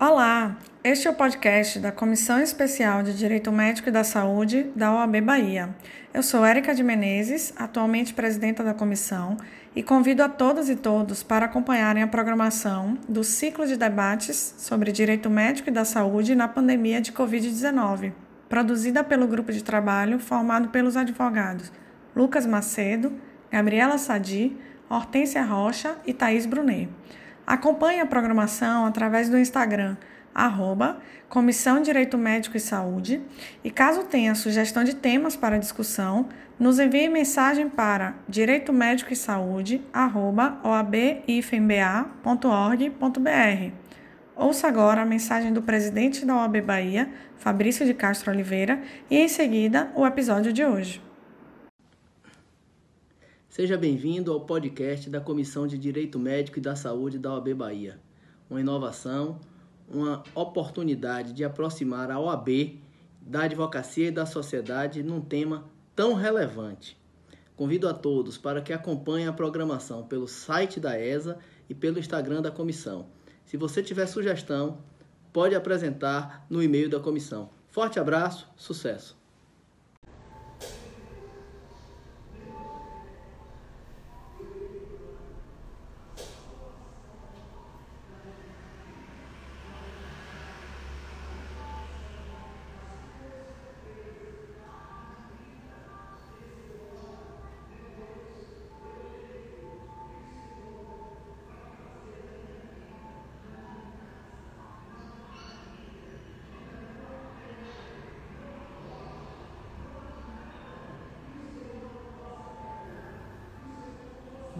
Olá, este é o podcast da Comissão Especial de Direito Médico e da Saúde da OAB Bahia. Eu sou Érica de Menezes, atualmente presidenta da comissão, e convido a todas e todos para acompanharem a programação do ciclo de debates sobre direito médico e da saúde na pandemia de Covid-19, produzida pelo grupo de trabalho formado pelos advogados Lucas Macedo, Gabriela Sadi, Hortência Rocha e Thaís Brunet. Acompanhe a programação através do Instagram, arroba Comissão Direito Médico e Saúde, e caso tenha sugestão de temas para discussão, nos envie mensagem para direito médico e saúde, arroba oabifmba.org.br. Ouça agora a mensagem do presidente da OAB Bahia, Fabrício de Castro Oliveira, e em seguida o episódio de hoje. Seja bem-vindo ao podcast da Comissão de Direito Médico e da Saúde da OAB Bahia. Uma inovação, uma oportunidade de aproximar a OAB da advocacia e da sociedade num tema tão relevante. Convido a todos para que acompanhem a programação pelo site da ESA e pelo Instagram da comissão. Se você tiver sugestão, pode apresentar no e-mail da comissão. Forte abraço, sucesso!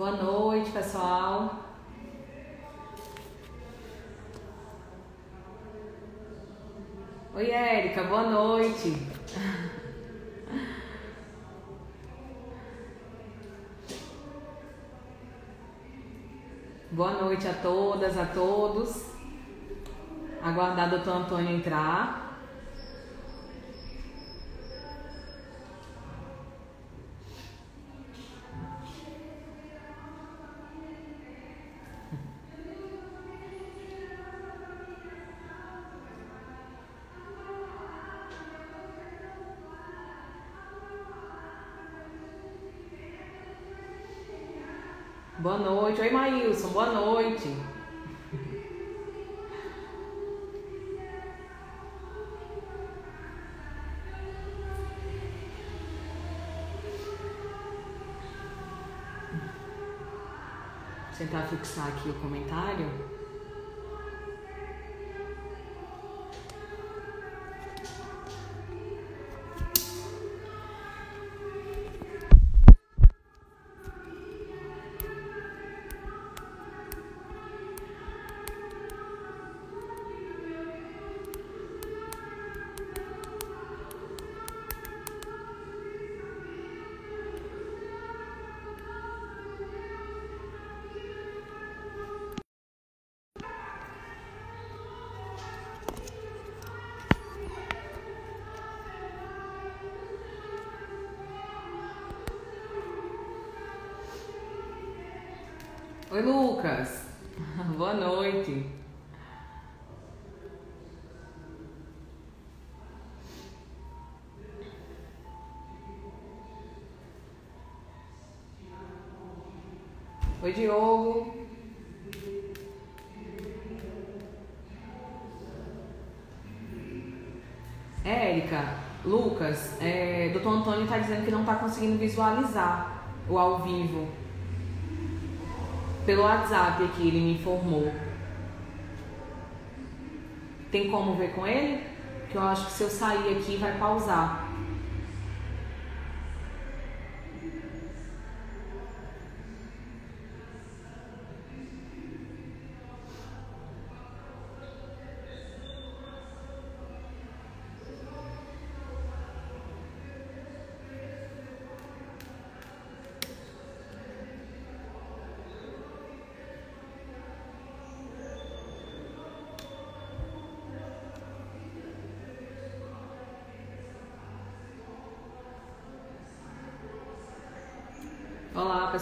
Boa noite, pessoal. Oi, Érica, boa noite. Boa noite a todas, a todos. Aguardar o doutor Antônio entrar. Oi, Maílson. Boa noite. Tentar fixar aqui o comentário. Oi, Lucas. Boa noite. Oi, Diogo. Érica, Lucas, é, doutor Antônio está dizendo que não está conseguindo visualizar o ao vivo. Pelo WhatsApp aqui ele me informou. Tem como ver com ele? Que eu acho que se eu sair aqui vai pausar.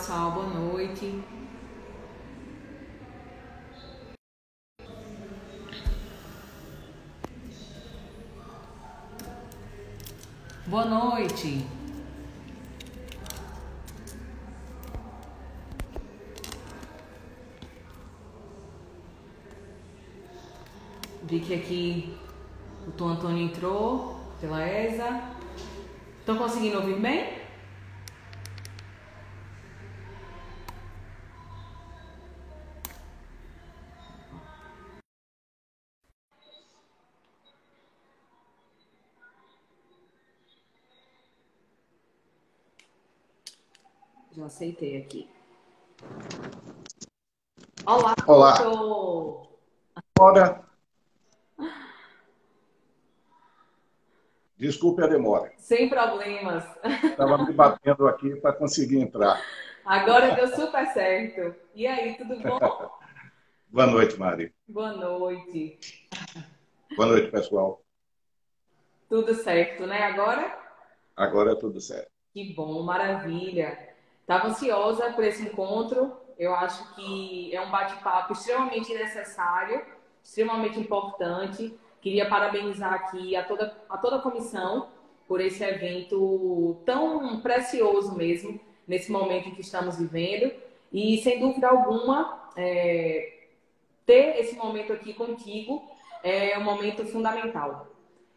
pessoal, boa noite. Boa noite. Vi que aqui o Tom Antônio entrou pela ESA. Estão conseguindo ouvir bem? Já aceitei aqui. Olá, Olá. doutor. Ora, desculpe a demora. Sem problemas. Estava me batendo aqui para conseguir entrar. Agora deu super certo. E aí, tudo bom? Boa noite, Mari. Boa noite. Boa noite, pessoal. Tudo certo, né? Agora? Agora é tudo certo. Que bom, maravilha. Estava ansiosa por esse encontro. Eu acho que é um bate-papo extremamente necessário, extremamente importante. Queria parabenizar aqui a toda, a toda a comissão por esse evento tão precioso mesmo, nesse momento em que estamos vivendo. E, sem dúvida alguma, é, ter esse momento aqui contigo é um momento fundamental.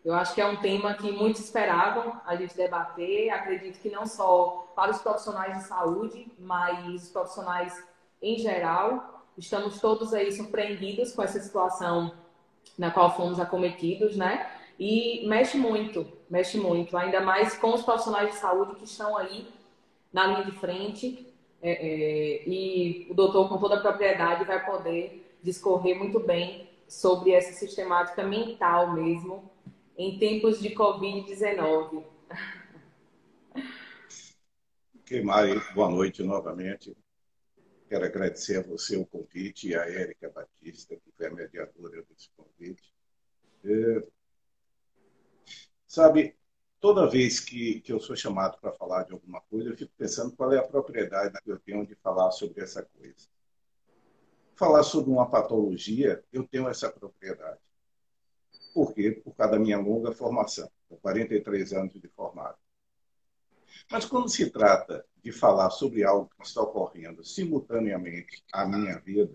Eu acho que é um tema que muitos esperavam a gente debater. Acredito que não só para os profissionais de saúde, mas os profissionais em geral. Estamos todos aí surpreendidos com essa situação na qual fomos acometidos, né? E mexe muito, mexe muito, ainda mais com os profissionais de saúde que estão aí na linha de frente. É, é, e o doutor, com toda a propriedade, vai poder discorrer muito bem sobre essa sistemática mental mesmo em tempos de Covid-19. Ok, Mari, boa noite novamente. Quero agradecer a você o convite e a Érica Batista, que foi a mediadora desse convite. É, sabe, toda vez que, que eu sou chamado para falar de alguma coisa, eu fico pensando qual é a propriedade que eu tenho de falar sobre essa coisa. Falar sobre uma patologia, eu tenho essa propriedade. Por quê? Por causa da minha longa formação, 43 anos de formado. Mas quando se trata de falar sobre algo que está ocorrendo simultaneamente à minha vida,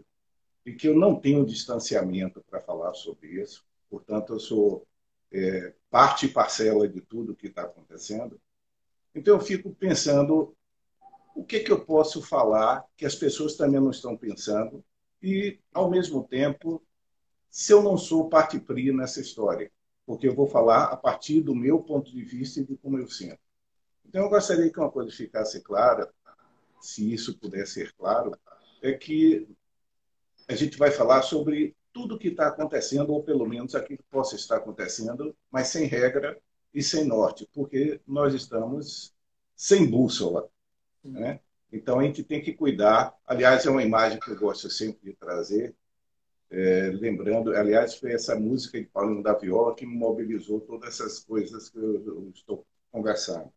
e que eu não tenho distanciamento para falar sobre isso, portanto, eu sou é, parte e parcela de tudo que está acontecendo, então eu fico pensando o que, que eu posso falar que as pessoas também não estão pensando e, ao mesmo tempo, se eu não sou parte pri nessa história, porque eu vou falar a partir do meu ponto de vista e de como eu sinto. Então, eu gostaria que uma coisa ficasse clara, se isso puder ser claro, é que a gente vai falar sobre tudo que está acontecendo, ou pelo menos aquilo que possa estar acontecendo, mas sem regra e sem norte, porque nós estamos sem bússola. Né? Então, a gente tem que cuidar. Aliás, é uma imagem que eu gosto sempre de trazer, é, lembrando, aliás, foi essa música de Paulinho da Viola que me mobilizou todas essas coisas que eu, eu estou conversando.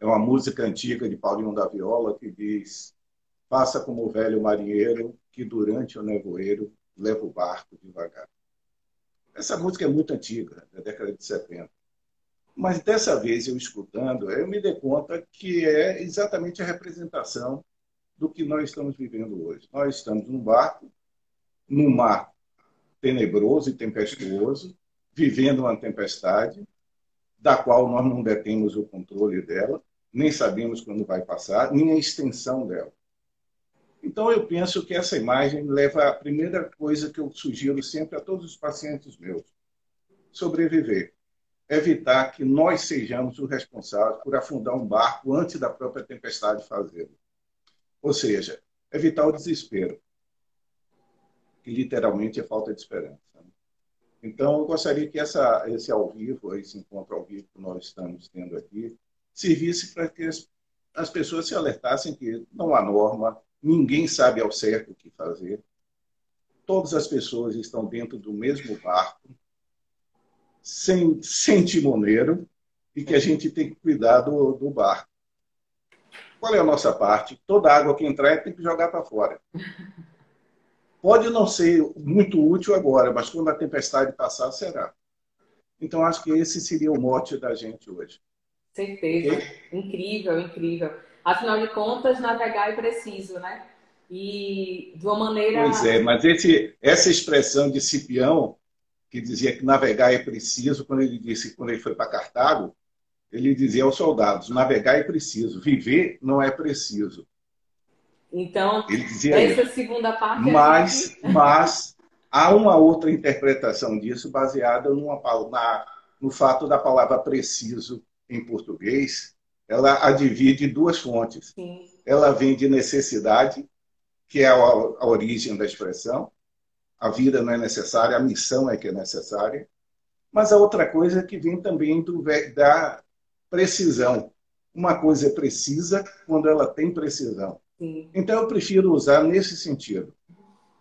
É uma música antiga de Paulinho da Viola que diz: Faça como o velho marinheiro que durante o nevoeiro leva o barco devagar. Essa música é muito antiga, da década de 70. Mas dessa vez, eu escutando, eu me dei conta que é exatamente a representação do que nós estamos vivendo hoje. Nós estamos num barco num mar tenebroso e tempestuoso, vivendo uma tempestade, da qual nós não detemos o controle dela, nem sabemos quando vai passar, nem a extensão dela. Então, eu penso que essa imagem leva à primeira coisa que eu sugiro sempre a todos os pacientes meus: sobreviver. Evitar que nós sejamos os responsáveis por afundar um barco antes da própria tempestade fazê-lo. Ou seja, evitar o desespero que literalmente é falta de esperança. Né? Então, eu gostaria que essa, esse ao vivo, esse encontro ao vivo que nós estamos tendo aqui, servisse para que as, as pessoas se alertassem que não há norma, ninguém sabe ao certo o que fazer, todas as pessoas estão dentro do mesmo barco, sem, sem timoneiro, e que a gente tem que cuidar do, do barco. Qual é a nossa parte? Toda água que entrar tem que jogar para fora. Pode não ser muito útil agora, mas quando a tempestade passar, será. Então, acho que esse seria o mote da gente hoje. Certeza. Okay? Incrível, incrível. Afinal de contas, navegar é preciso, né? E de uma maneira. Pois é, mas esse, essa expressão de Cipião, que dizia que navegar é preciso, quando ele disse, quando ele foi para Cartago, ele dizia aos soldados: navegar é preciso, viver não é preciso. Então, essa isso. segunda parte. Mas, é mas há uma outra interpretação disso baseada numa, na, no fato da palavra preciso em português, ela a divide duas fontes. Sim. Ela vem de necessidade, que é a, a origem da expressão. A vida não é necessária, a missão é que é necessária. Mas a outra coisa é que vem também do, da precisão. Uma coisa é precisa quando ela tem precisão. Então eu prefiro usar nesse sentido.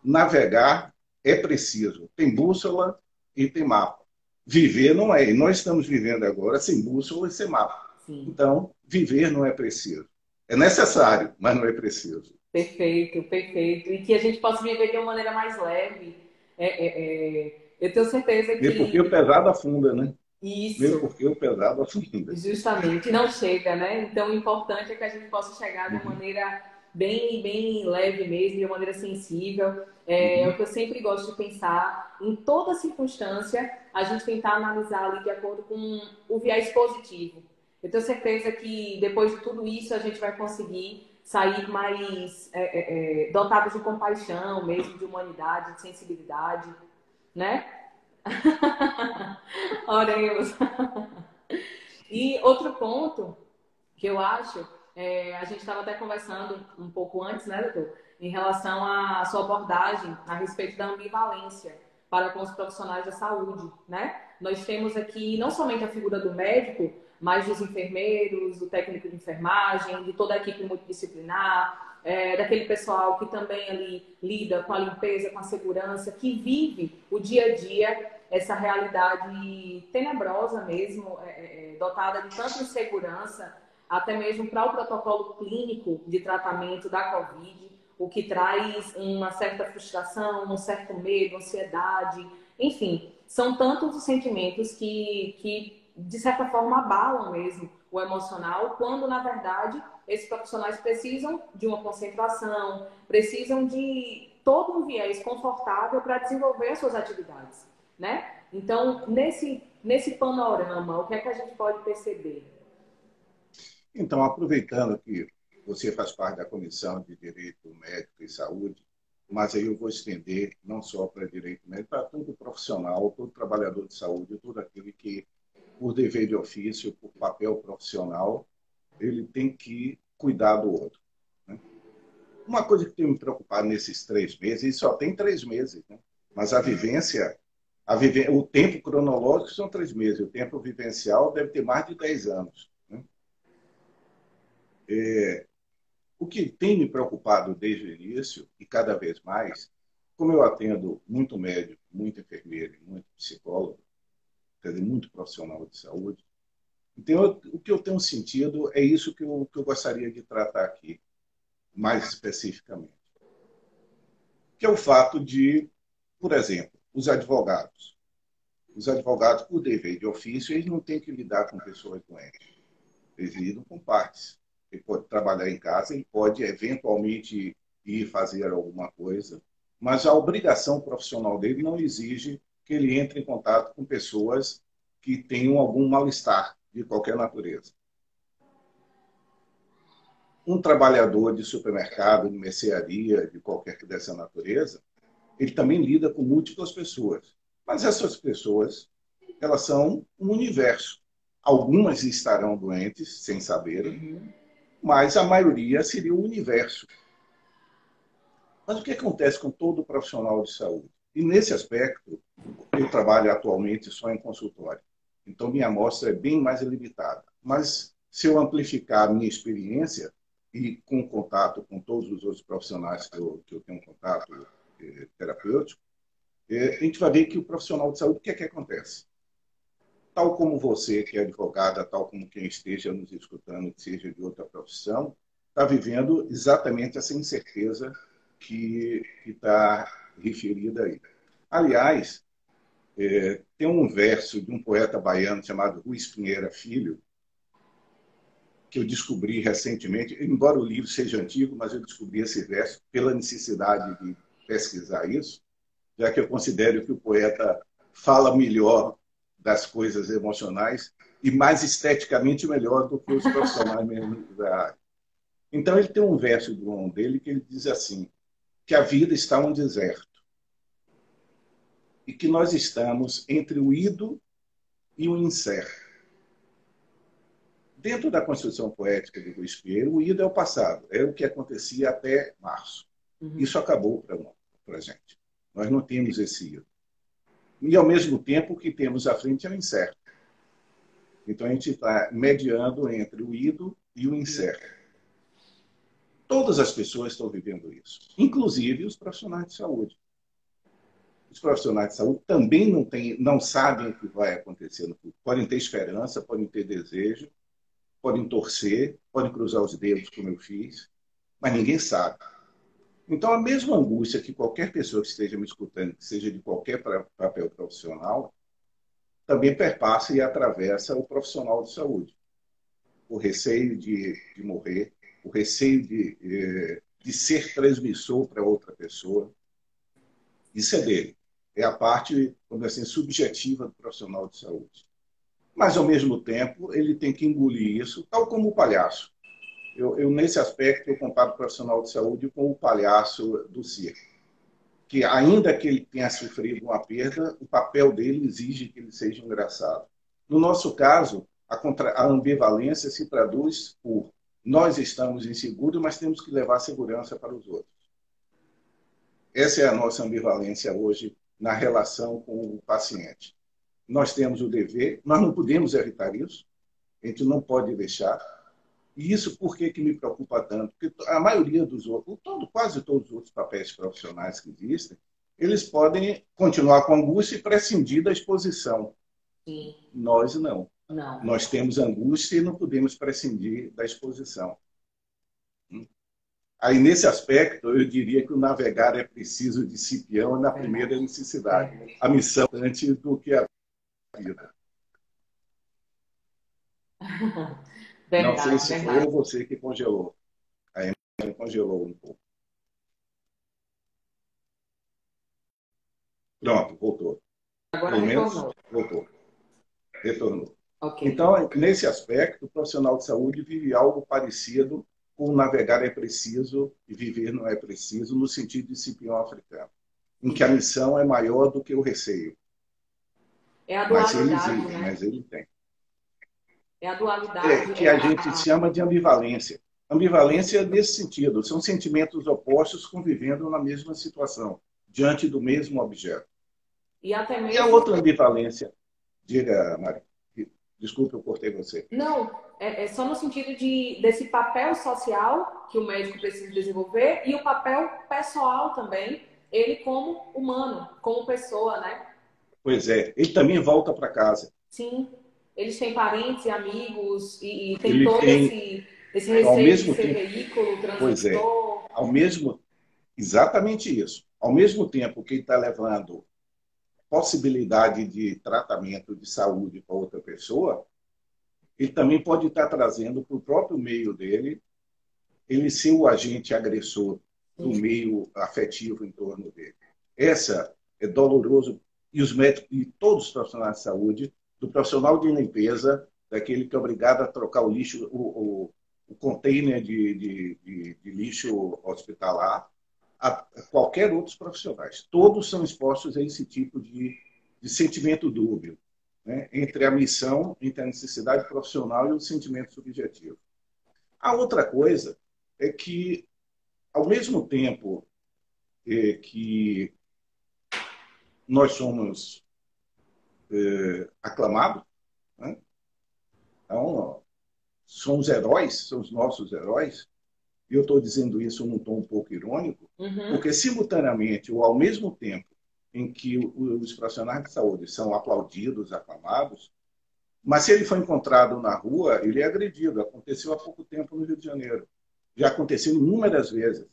Navegar é preciso. Tem bússola e tem mapa. Viver não é. E nós estamos vivendo agora sem bússola e sem mapa. Sim. Então, viver não é preciso. É necessário, mas não é preciso. Perfeito, perfeito. E que a gente possa viver de uma maneira mais leve. É, é, é... Eu tenho certeza que. Mesmo porque o pesado afunda, né? Isso. Mesmo porque o pesado afunda. Justamente, não chega, né? Então, o importante é que a gente possa chegar de uma uhum. maneira bem, bem leve mesmo, de uma maneira sensível. É, uhum. o que eu sempre gosto de pensar, em toda circunstância, a gente tentar analisar ali de acordo com o viés positivo. Eu tenho certeza que depois de tudo isso a gente vai conseguir sair mais é, é, é dotados de compaixão, mesmo de humanidade, de sensibilidade, né? Oremos. e outro ponto que eu acho é, a gente estava até conversando um pouco antes, né, doutor, em relação à sua abordagem a respeito da ambivalência para com os profissionais da saúde, né? Nós temos aqui não somente a figura do médico, mas dos enfermeiros, do técnico de enfermagem, de toda a equipe multidisciplinar, é, daquele pessoal que também ali lida com a limpeza, com a segurança, que vive o dia a dia, essa realidade tenebrosa mesmo, é, é, é dotada de tanta insegurança, até mesmo para o protocolo clínico de tratamento da Covid, o que traz uma certa frustração, um certo medo, ansiedade, enfim, são tantos os sentimentos que, que de certa forma, abalam mesmo o emocional, quando, na verdade, esses profissionais precisam de uma concentração, precisam de todo um viés confortável para desenvolver as suas atividades, né? Então, nesse, nesse panorama, o que é que a gente pode perceber? Então, aproveitando que você faz parte da Comissão de Direito Médico e Saúde, mas aí eu vou estender não só para direito médico, para todo profissional, todo trabalhador de saúde, todo aquele que, por dever de ofício, por papel profissional, ele tem que cuidar do outro. Né? Uma coisa que tem me preocupado nesses três meses, e só tem três meses, né? mas a vivência, a vive... o tempo cronológico são três meses, o tempo vivencial deve ter mais de dez anos. É, o que tem me preocupado desde o início, e cada vez mais, como eu atendo muito médico, muito enfermeiro, muito psicólogo, quer dizer, muito profissional de saúde, então o que eu tenho sentido é isso que eu, que eu gostaria de tratar aqui, mais especificamente. Que é o fato de, por exemplo, os advogados. Os advogados, por dever de ofício, eles não têm que lidar com pessoas doentes. Eles lidam com partes ele pode trabalhar em casa, ele pode eventualmente ir fazer alguma coisa, mas a obrigação profissional dele não exige que ele entre em contato com pessoas que tenham algum mal-estar de qualquer natureza. Um trabalhador de supermercado, de mercearia, de qualquer que dessa natureza, ele também lida com múltiplas pessoas. Mas essas pessoas, elas são um universo. Algumas estarão doentes sem saber, uhum mas a maioria seria o universo. Mas o que acontece com todo profissional de saúde? E nesse aspecto, eu trabalho atualmente só em consultório. Então, minha amostra é bem mais limitada. Mas, se eu amplificar a minha experiência e com contato com todos os outros profissionais que eu, que eu tenho contato eh, terapêutico, eh, a gente vai ver que o profissional de saúde, o que é que acontece? Tal como você, que é advogada, tal como quem esteja nos escutando, que seja de outra profissão, está vivendo exatamente essa incerteza que está referida aí. Aliás, é, tem um verso de um poeta baiano chamado Ruiz Pinheira Filho, que eu descobri recentemente, embora o livro seja antigo, mas eu descobri esse verso pela necessidade de pesquisar isso, já que eu considero que o poeta fala melhor das coisas emocionais e mais esteticamente melhor do que os profissionais mesmo da área. Então ele tem um verso do um dele que ele diz assim, que a vida está um deserto e que nós estamos entre o ido e o incerto. Dentro da construção poética de Luiz Pinheiro, o ido é o passado, é o que acontecia até março. Uhum. Isso acabou para a gente. Nós não temos esse ido. E, ao mesmo tempo, o que temos à frente é o incerto. Então, a gente está mediando entre o ido e o incerto. Todas as pessoas estão vivendo isso, inclusive os profissionais de saúde. Os profissionais de saúde também não, tem, não sabem o que vai acontecer no futuro. Podem ter esperança, podem ter desejo, podem torcer, podem cruzar os dedos, como eu fiz, mas ninguém sabe. Então, a mesma angústia que qualquer pessoa que esteja me escutando, que seja de qualquer papel profissional, também perpassa e atravessa o profissional de saúde. O receio de, de morrer, o receio de, eh, de ser transmissor para outra pessoa. Isso é dele. É a parte, vamos assim, subjetiva do profissional de saúde. Mas, ao mesmo tempo, ele tem que engolir isso, tal como o palhaço. Eu, eu, nesse aspecto, eu comparo o profissional de saúde com o palhaço do circo. Que, ainda que ele tenha sofrido uma perda, o papel dele exige que ele seja engraçado. No nosso caso, a, contra... a ambivalência se traduz por nós estamos inseguros, mas temos que levar segurança para os outros. Essa é a nossa ambivalência hoje na relação com o paciente. Nós temos o dever, nós não podemos evitar isso, a gente não pode deixar, e isso por que, que me preocupa tanto? Porque a maioria dos outros, todo, quase todos os outros papéis profissionais que existem, eles podem continuar com angústia e prescindir da exposição. Sim. Nós não. não. Nós temos angústia e não podemos prescindir da exposição. Aí, nesse aspecto, eu diria que o navegar é preciso de Cipião na primeira necessidade. A missão antes do que a vida. Verdade, não sei se verdade. foi você que congelou. A imagem congelou um pouco. Pronto, voltou. Agora Pelo retornou. voltou. Retornou. Okay. Então, nesse aspecto, o profissional de saúde vive algo parecido com navegar é preciso e viver não é preciso, no sentido de Cipião africano, em que a missão é maior do que o receio. É a dualidade, mas ele existe, né? mas ele tem. É a dualidade. É, que a é gente a... chama de ambivalência. Ambivalência nesse sentido, são sentimentos opostos convivendo na mesma situação, diante do mesmo objeto. E até mesmo. E a outra ambivalência, diga, Mari. Desculpe, eu cortei você. Não, é, é, só no sentido de, desse papel social que o médico precisa desenvolver e o papel pessoal também, ele como humano, como pessoa, né? Pois é, ele também volta para casa. Sim eles têm parentes e amigos e, e tem Ele todo tem, esse, esse receio mesmo de ser tempo, veículo, transdutor. Pois é, ao mesmo, exatamente isso. Ao mesmo tempo que está levando possibilidade de tratamento de saúde para outra pessoa, ele também pode estar tá trazendo para o próprio meio dele ele ser o agente agressor do meio afetivo em torno dele. Essa é doloroso e os médicos e todos os profissionais de saúde do profissional de limpeza, daquele que é obrigado a trocar o lixo, o, o, o container de, de, de, de, lixo hospitalar, a, a qualquer outros profissionais. Todos são expostos a esse tipo de, de sentimento dúbio, né? entre a missão, entre a necessidade profissional e o sentimento subjetivo. A outra coisa é que, ao mesmo tempo é, que nós somos eh, aclamado. Né? Então, são os heróis, são os nossos heróis. E eu estou dizendo isso num tom um pouco irônico, uhum. porque simultaneamente, ou ao mesmo tempo em que os profissionais de saúde são aplaudidos, aclamados, mas se ele for encontrado na rua, ele é agredido. Aconteceu há pouco tempo no Rio de Janeiro. Já aconteceu inúmeras vezes.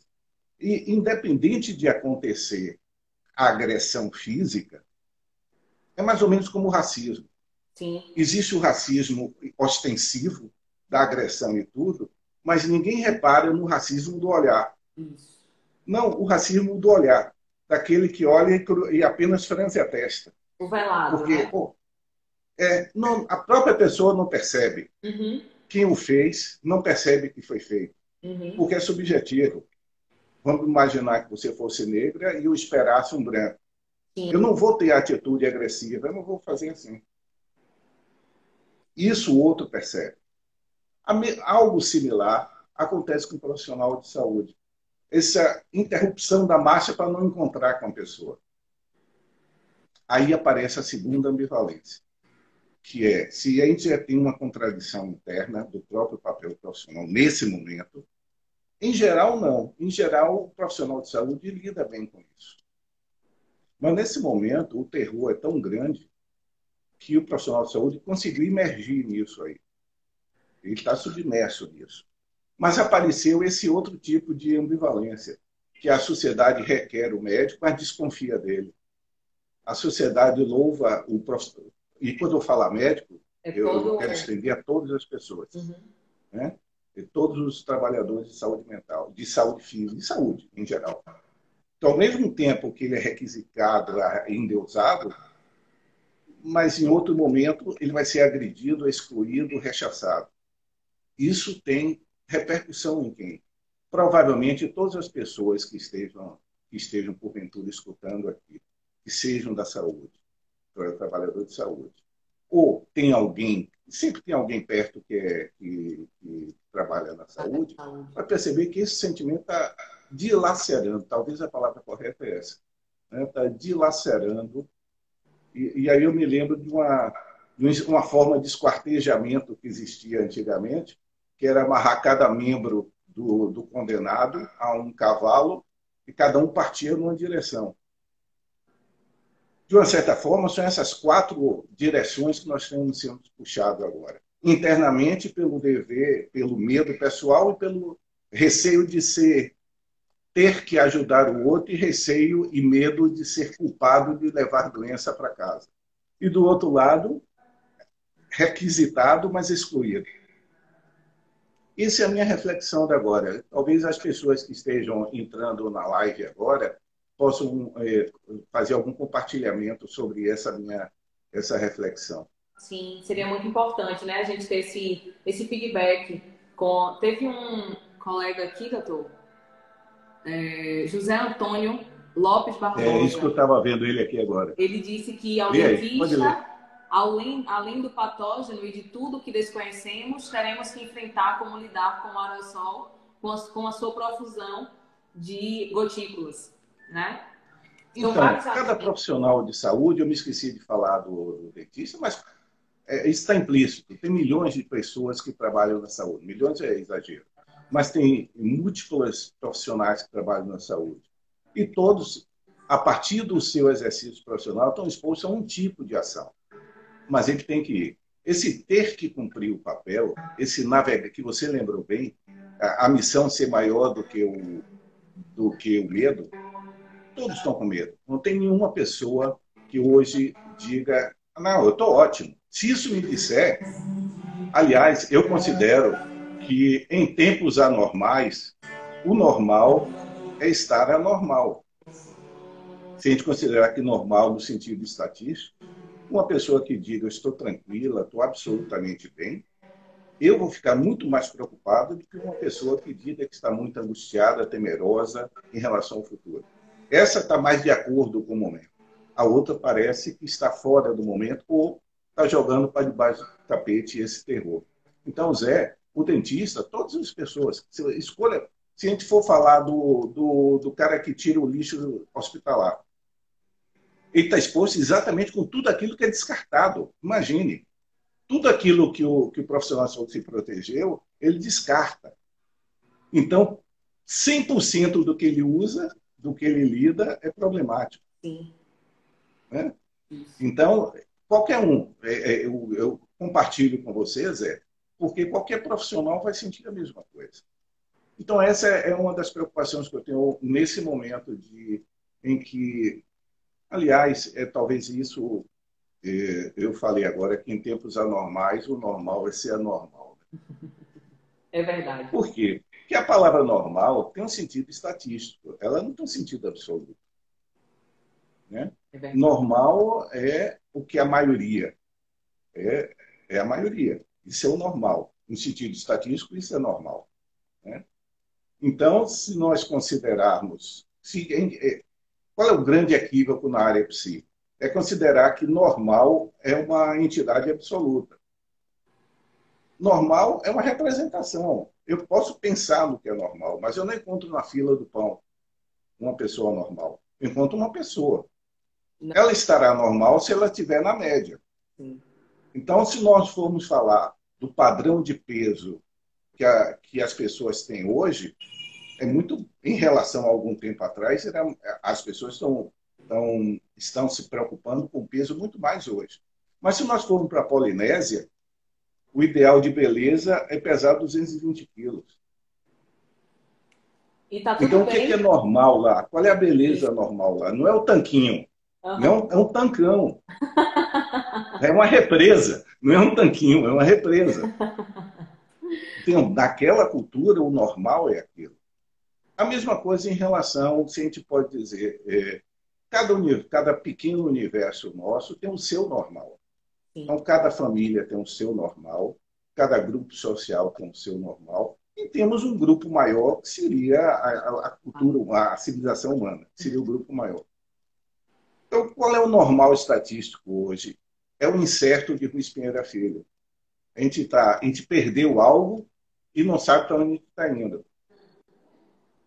E, independente de acontecer a agressão física, É mais ou menos como o racismo. Sim. Existe o racismo ostensivo, da agressão e tudo, mas ninguém repara no racismo do olhar. Isso. Não, o racismo do olhar, daquele que olha e apenas franze a testa. O velado, Porque né? pô, é, não, a própria pessoa não percebe. Uhum. Quem o fez não percebe que foi feito, Uhum. porque é subjetivo. Vamos imaginar que você fosse negra e eu esperasse um branco. Sim. Eu não vou ter atitude agressiva, eu não vou fazer assim. Isso o outro percebe. Algo similar acontece com o profissional de saúde. Essa interrupção da marcha para não encontrar com a pessoa. Aí aparece a segunda ambivalência, que é se a gente já tem uma contradição interna do próprio papel profissional nesse momento, em geral, não. Em geral, o profissional de saúde lida bem com isso. Mas nesse momento, o terror é tão grande que o profissional de saúde conseguiu emergir nisso aí. Ele está submerso nisso. Mas apareceu esse outro tipo de ambivalência, que a sociedade requer o médico, mas desconfia dele. A sociedade louva o profissional. E quando eu falar médico, É eu quero estender a todas as pessoas Uhum. né? de todos os trabalhadores de saúde mental, de saúde física, de saúde em geral. Então, ao mesmo tempo que ele é requisitado, endeusado, mas em outro momento ele vai ser agredido, excluído, rechaçado. Isso tem repercussão em quem? Provavelmente todas as pessoas que estejam, que estejam porventura escutando aqui, que sejam da saúde, trabalhador de saúde. Ou tem alguém, sempre tem alguém perto que, é, que, que trabalha na saúde, Saúde. vai perceber que esse sentimento está dilacerando, talvez a palavra correta é essa, está dilacerando. E, e aí eu me lembro de uma, de uma forma de esquartejamento que existia antigamente, que era amarrar cada membro do, do condenado a um cavalo e cada um partia numa direção. De uma certa forma, são essas quatro direções que nós estamos sendo puxados agora. Internamente, pelo dever, pelo medo pessoal e pelo receio de ser ter que ajudar o outro e receio e medo de ser culpado de levar doença para casa. E do outro lado, requisitado, mas excluído. Essa é a minha reflexão de agora. Talvez as pessoas que estejam entrando na live agora possam é, fazer algum compartilhamento sobre essa minha essa reflexão. Sim, seria muito importante, né? A gente ter esse, esse feedback. Com... Teve um colega aqui, doutor, é, José Antônio Lopes Barbosa. É isso que eu estava vendo ele aqui agora. Ele disse que ao dentista, além, além do patógeno e de tudo que desconhecemos, teremos que enfrentar como lidar com o aerossol, com a, com a sua profusão de gotículas, né? Então, vários cada profissional de saúde, eu me esqueci de falar do, do dentista, mas é, isso está implícito. Tem milhões de pessoas que trabalham na saúde. Milhões é exagero. Mas tem múltiplas profissionais que trabalham na saúde. E todos, a partir do seu exercício profissional, estão expostos a um tipo de ação. Mas ele tem que ir. Esse ter que cumprir o papel, esse navegar, que você lembrou bem, a, a missão ser maior do que o, do que o medo, todos estão com medo. Não tem nenhuma pessoa que hoje diga, não, eu estou ótimo. Se isso me disser, aliás, eu considero que em tempos anormais, o normal é estar anormal. Se a gente considerar que normal no sentido estatístico, uma pessoa que diga estou tranquila, estou absolutamente bem, eu vou ficar muito mais preocupado do que uma pessoa que diga que está muito angustiada, temerosa em relação ao futuro. Essa está mais de acordo com o momento. A outra parece que está fora do momento ou está jogando para debaixo do tapete esse terror. Então, Zé, o dentista, todas as pessoas, se escolha. Se a gente for falar do, do, do cara que tira o lixo hospitalar, ele está exposto exatamente com tudo aquilo que é descartado. Imagine, tudo aquilo que o, que o profissional se protegeu, ele descarta. Então, 100% do que ele usa, do que ele lida, é problemático. Sim. Né? Então, qualquer um, é, é, eu, eu, compartilho com vocês, é, porque qualquer profissional vai sentir a mesma coisa. Então, essa é uma das preocupações que eu tenho nesse momento de, em que, aliás, é talvez isso eu falei agora que em tempos anormais o normal é ser anormal. É verdade. Por quê? Porque a palavra normal tem um sentido estatístico, ela não tem um sentido absoluto. Né? É normal é o que a maioria. É, é a maioria. Isso é o normal. No sentido estatístico, isso é normal. Né? Então, se nós considerarmos. Se, é, qual é o grande equívoco na área psi? É considerar que normal é uma entidade absoluta. Normal é uma representação. Eu posso pensar no que é normal, mas eu não encontro na fila do pão uma pessoa normal. Eu encontro uma pessoa. Não. Ela estará normal se ela estiver na média. Sim. Então, se nós formos falar do padrão de peso que, a, que as pessoas têm hoje, é muito em relação a algum tempo atrás, era, as pessoas estão, estão, estão se preocupando com peso muito mais hoje. Mas se nós formos para a Polinésia, o ideal de beleza é pesar 220 quilos. Tá então, o que é normal lá? Qual é a beleza normal lá? Não é o tanquinho. Uhum. Não, é um, é um tancão. é uma represa. Não é um tanquinho, é uma represa. Então, naquela cultura, o normal é aquilo. A mesma coisa em relação, se a gente pode dizer, é, cada, cada pequeno universo nosso tem o seu normal. Então, cada família tem o seu normal, cada grupo social tem o seu normal, e temos um grupo maior que seria a, a cultura, a civilização humana, que seria o grupo maior. Então, qual é o normal estatístico hoje? É o incerto de Luiz Pinheira Filho. A gente, tá, a gente perdeu algo e não sabe para onde está indo.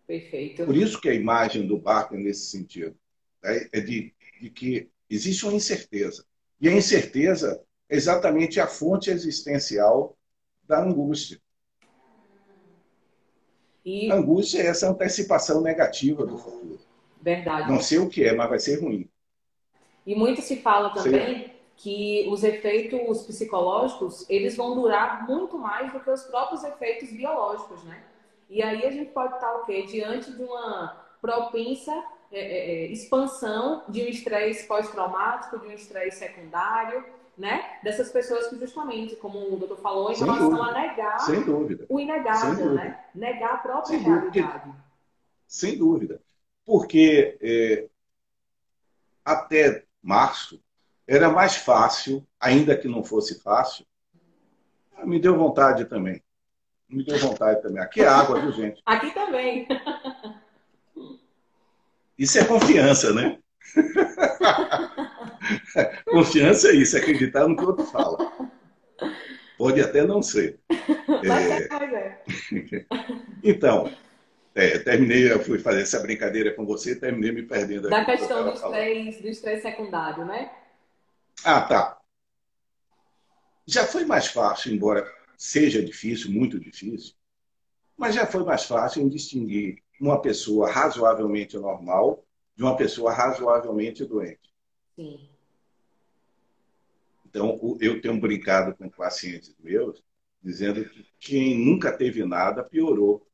Perfeito. Por isso que a imagem do barco é nesse sentido. É, é de, de que existe uma incerteza. E a incerteza é exatamente a fonte existencial da angústia. E... A angústia é essa antecipação negativa do futuro. Verdade. Não sei o que é, mas vai ser ruim. E muito se fala também Sim. Que os efeitos psicológicos, eles vão durar muito mais do que os próprios efeitos biológicos, né? E aí a gente pode estar o quê? Diante de uma propensa é, é, é expansão de um estresse pós-traumático, de um estresse secundário, né? Dessas pessoas que justamente, como o doutor falou, em Sem relação dúvida. a negar Sem dúvida. o inegável, né? Negar a própria Sem realidade. Dúvida. Sem dúvida. Porque é, até março, era mais fácil, ainda que não fosse fácil. Me deu vontade também. Me deu vontade também. Aqui é água, viu, gente? Aqui também. Isso é confiança, né? confiança é isso, é acreditar no que o outro fala. Pode até não ser. É... é. então, é, terminei, eu fui fazer essa brincadeira com você, terminei me perdendo. Da questão do estresse, do estresse secundário, né? Ah, tá. Já foi mais fácil, embora seja difícil, muito difícil, mas já foi mais fácil em distinguir uma pessoa razoavelmente normal de uma pessoa razoavelmente doente. Sim. Então, eu tenho brincado com pacientes meus, dizendo que quem nunca teve nada piorou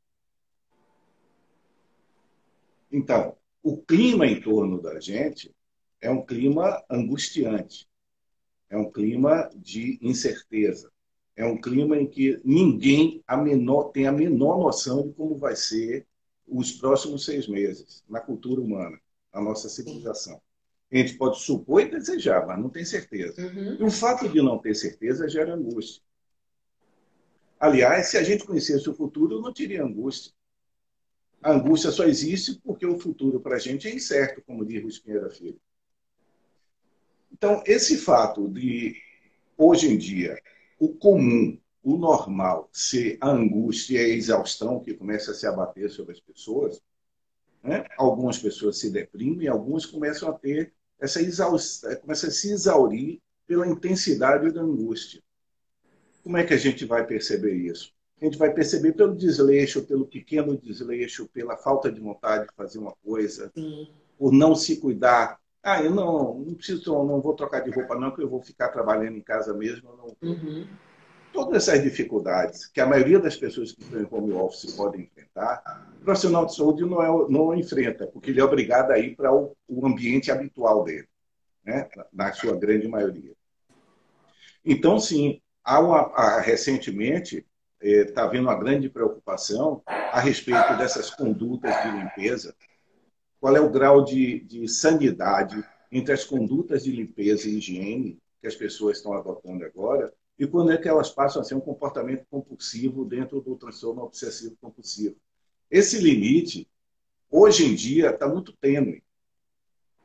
então, o clima em torno da gente é um clima angustiante, é um clima de incerteza, é um clima em que ninguém a menor, tem a menor noção de como vai ser os próximos seis meses na cultura humana, na nossa civilização. A gente pode supor e desejar, mas não tem certeza. Uhum. E o fato de não ter certeza gera angústia. Aliás, se a gente conhecesse o futuro, não teria angústia. A angústia só existe porque o futuro para a gente é incerto, como diz Luiz Pinheira Filho. Então, esse fato de, hoje em dia, o comum, o normal, ser a angústia e a exaustão que começa a se abater sobre as pessoas, né? algumas pessoas se deprimem, algumas começam a ter essa exaustão, começam a se exaurir pela intensidade da angústia. Como é que a gente vai perceber isso? a gente vai perceber pelo desleixo, pelo pequeno desleixo, pela falta de vontade de fazer uma coisa, Sim. por não se cuidar. Ah, eu não, não preciso, não vou trocar de roupa não, que eu vou ficar trabalhando em casa mesmo. Não... Uhum. Todas essas dificuldades que a maioria das pessoas que estão em home office podem enfrentar, o profissional de saúde não, é, não enfrenta, porque ele é obrigado a ir para o, o ambiente habitual dele. né? na sua grande maioria. Então, sim, há uma, há, recentemente está é, havendo uma grande preocupação a respeito dessas condutas de limpeza. Qual é o grau de, de sanidade entre as condutas de limpeza e higiene que as pessoas estão adotando agora e quando é que elas passam a ser um comportamento compulsivo dentro do transtorno obsessivo compulsivo. Esse limite, hoje em dia, está muito tênue.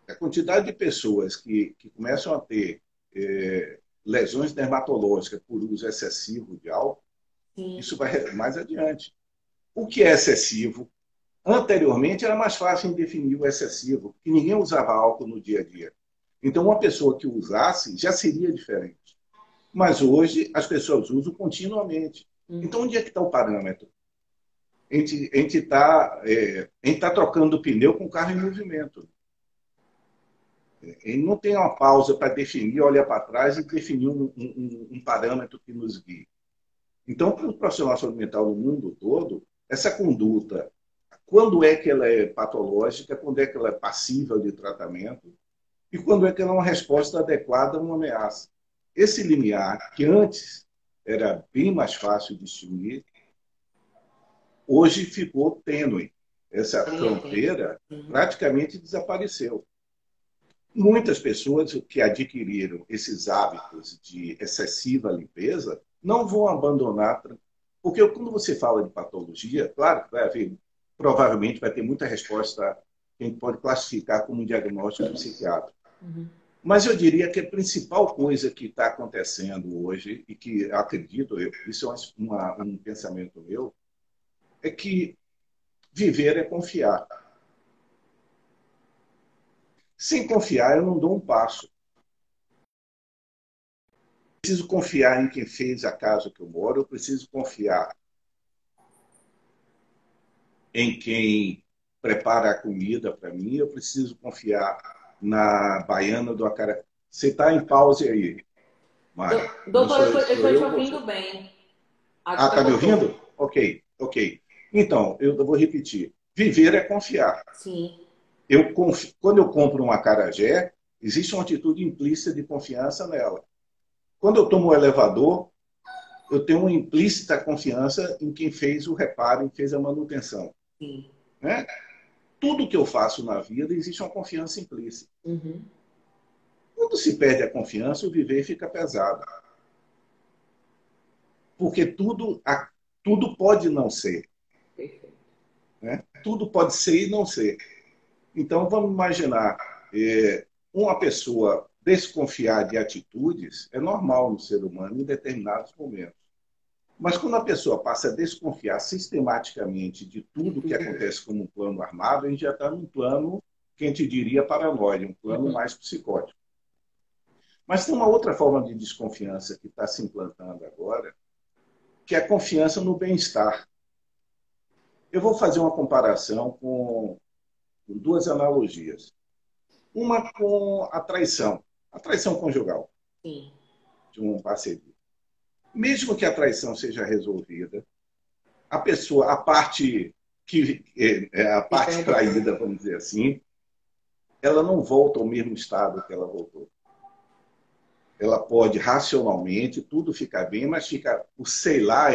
A quantidade de pessoas que, que começam a ter é, lesões dermatológicas por uso excessivo de álcool, Sim. isso vai mais adiante. O que é excessivo? Anteriormente era mais fácil definir o excessivo, porque ninguém usava álcool no dia a dia. Então, uma pessoa que usasse já seria diferente. Mas hoje as pessoas usam continuamente. Uhum. Então, onde é que está o parâmetro? A gente está é, tá trocando pneu com o carro em movimento. Ele não tem uma pausa para definir, olhar para trás e definir um, um, um, parâmetro que nos guie. Então, para o profissional de saúde mental no mundo todo, essa conduta, quando é que ela é patológica, quando é que ela é passível de tratamento e quando é que ela é uma resposta adequada a uma ameaça. Esse limiar, que antes era bem mais fácil de distinguir, hoje ficou tênue. Essa fronteira praticamente desapareceu. Muitas pessoas que adquiriram esses hábitos de excessiva limpeza não vão abandonar, porque quando você fala de patologia, claro que vai haver, provavelmente vai ter muita resposta que a gente pode classificar como um diagnóstico psiquiátrico. Uhum. Mas eu diria que a principal coisa que está acontecendo hoje, e que acredito, eu, isso é uma, um pensamento meu, é que viver é confiar. Sem confiar, eu não dou um passo. Preciso confiar em quem fez a casa que eu moro, eu preciso confiar em quem prepara a comida para mim, eu preciso confiar na baiana do Acaré. Você está em pause aí, Mário. Doutor, eu estou te ouvindo bem. ah, está me ouvindo? Ok, ok. Então, eu vou repetir. Viver é confiar. Sim eu quando eu compro um acarajé, existe uma atitude implícita de confiança nela. Quando eu tomo o elevador, eu tenho uma implícita confiança em quem fez o reparo, em quem fez a manutenção. Sim. Né? Tudo que eu faço na vida existe uma confiança implícita. Uhum. Quando se perde a confiança, o viver fica pesado. Porque tudo, tudo pode não ser. Né? Tudo pode ser e não ser. Então, vamos imaginar, é, uma pessoa desconfiar de atitudes é normal no ser humano em determinados momentos. Mas quando a pessoa passa a desconfiar sistematicamente de tudo que acontece como um plano armado, a gente já está num plano que a gente diria paranoide, um plano uhum. mais psicótico. Mas tem uma outra forma de desconfiança que está se implantando agora, que é a confiança no bem-estar. Eu vou fazer uma comparação com duas analogias. Uma com a traição, a traição conjugal Sim. de um parceiro. Mesmo que a traição seja resolvida, a pessoa, a parte que é, é a parte traída, vamos dizer assim, ela não volta ao mesmo estado que ela voltou. Ela pode racionalmente tudo ficar bem, mas fica o sei lá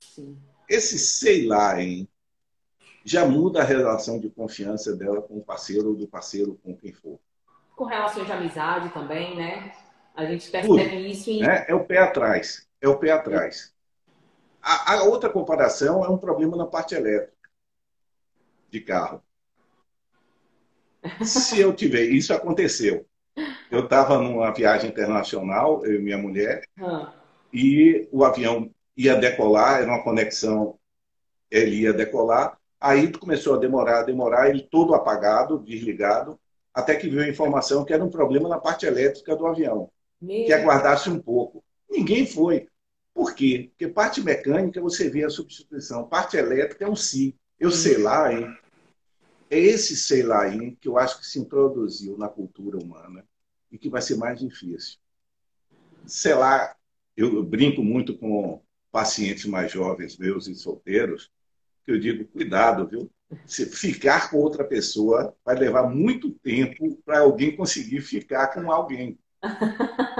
Sim. esse sei lá em já muda a relação de confiança dela com o parceiro ou do parceiro com quem for. Com relações de amizade também, né? A gente percebe Tudo, isso em... Né? É o pé atrás. É o pé atrás. A, a, outra comparação é um problema na parte elétrica de carro. Se eu tiver... Isso aconteceu. Eu estava numa viagem internacional, eu e minha mulher, ah. e o avião ia decolar, era uma conexão, ele ia decolar, Aí começou a demorar, a demorar, ele todo apagado, desligado, até que veio a informação que era um problema na parte elétrica do avião, Meu... que aguardasse um pouco. Ninguém foi. Por quê? Porque parte mecânica você vê a substituição, parte elétrica é um si. Eu sei lá, hein? É esse sei lá hein, que eu acho que se introduziu na cultura humana e que vai ser mais difícil. Sei lá, eu brinco muito com pacientes mais jovens meus e solteiros, que eu digo, cuidado, viu? ficar com outra pessoa vai levar muito tempo para alguém conseguir ficar com alguém.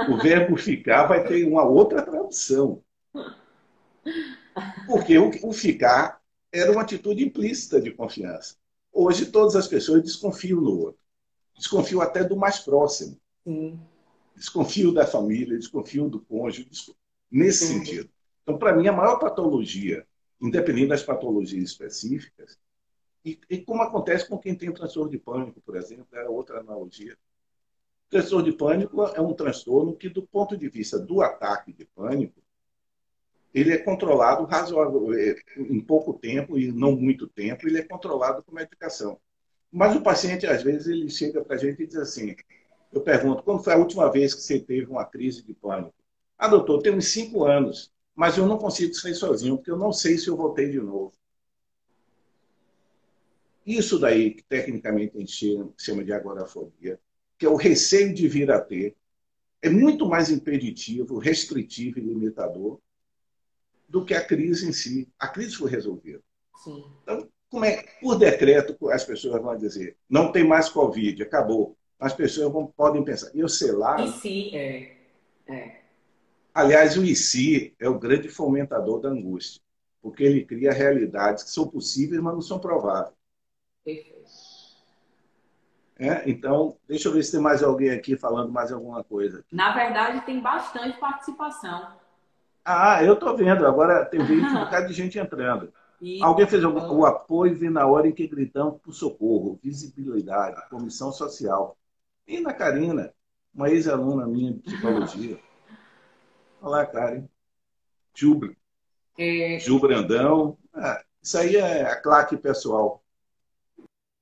O verbo ficar vai ter uma outra tradução. Porque o, ficar era uma atitude implícita de confiança. Hoje, todas as pessoas desconfiam no outro. Desconfiam até do mais próximo. Sim. Desconfio da família, desconfio do cônjuge, nesse Sim. sentido. Então, para mim, a maior patologia, independente das patologias específicas, e, e, como acontece com quem tem transtorno de pânico, por exemplo, é outra analogia. Transtorno de pânico é um transtorno que, do ponto de vista do ataque de pânico, ele é controlado razoável, é, em pouco tempo e não muito tempo, ele é controlado com medicação. Mas o paciente, às vezes, ele chega para a gente e diz assim, eu pergunto, quando foi a última vez que você teve uma crise de pânico? Ah, doutor, tem uns cinco anos, mas eu não consigo sair sozinho, porque eu não sei se eu voltei de novo. Isso daí, que tecnicamente a gente chama de agorafobia, que é o receio de vir a ter, é muito mais impeditivo, restritivo e limitador do que a crise em si. A crise foi resolvida. Sim. Então, como é, por decreto, as pessoas vão dizer, não tem mais Covid, acabou. As pessoas vão, podem pensar, eu sei lá. E se, é. é. Aliás, o IC é o grande fomentador da angústia, porque ele cria realidades que são possíveis, mas não são prováveis. Perfeito. É, então, deixa eu ver se tem mais alguém aqui falando mais alguma coisa. Na verdade, tem bastante participação. Ah, eu estou vendo. Agora tem um bocado de gente entrando. E... Alguém fez algum, o apoio vem na hora em que gritamos por socorro, visibilidade, comissão social. E na Karina, uma ex-aluna minha de psicologia. Olá, Karen. Ju, é... Ju Brandão. Ah, isso aí é a claque pessoal.